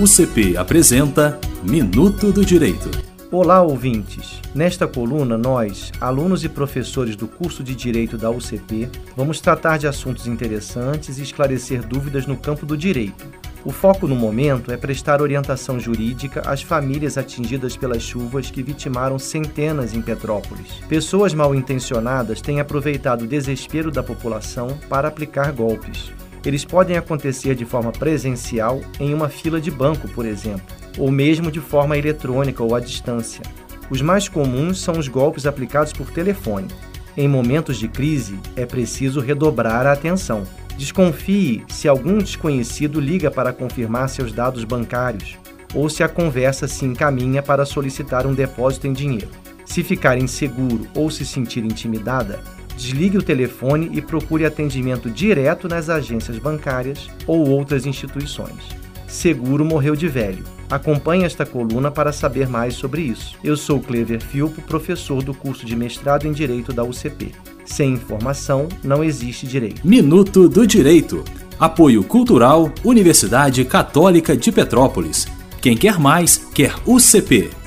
UCP apresenta Minuto do Direito. Olá, ouvintes! Nesta coluna, nós, alunos e professores do curso de Direito da UCP, vamos tratar de assuntos interessantes e esclarecer dúvidas no campo do direito. O foco no momento é prestar orientação jurídica às famílias atingidas pelas chuvas que vitimaram centenas em Petrópolis. Pessoas mal intencionadas têm aproveitado o desespero da população para aplicar golpes. Eles podem acontecer de forma presencial em uma fila de banco, por exemplo, ou mesmo de forma eletrônica ou à distância. Os mais comuns são os golpes aplicados por telefone. Em momentos de crise, é preciso redobrar a atenção. Desconfie se algum desconhecido liga para confirmar seus dados bancários ou se a conversa se encaminha para solicitar um depósito em dinheiro. Se ficar inseguro ou se sentir intimidada, desligue o telefone e procure atendimento direto nas agências bancárias ou outras instituições. Seguro morreu de velho. Acompanhe esta coluna para saber mais sobre isso. Eu sou Clever Filpo, professor do curso de mestrado em Direito da UCP. Sem informação, não existe direito. Minuto do Direito. Apoio Cultural Universidade Católica de Petrópolis. Quem quer mais, quer UCP.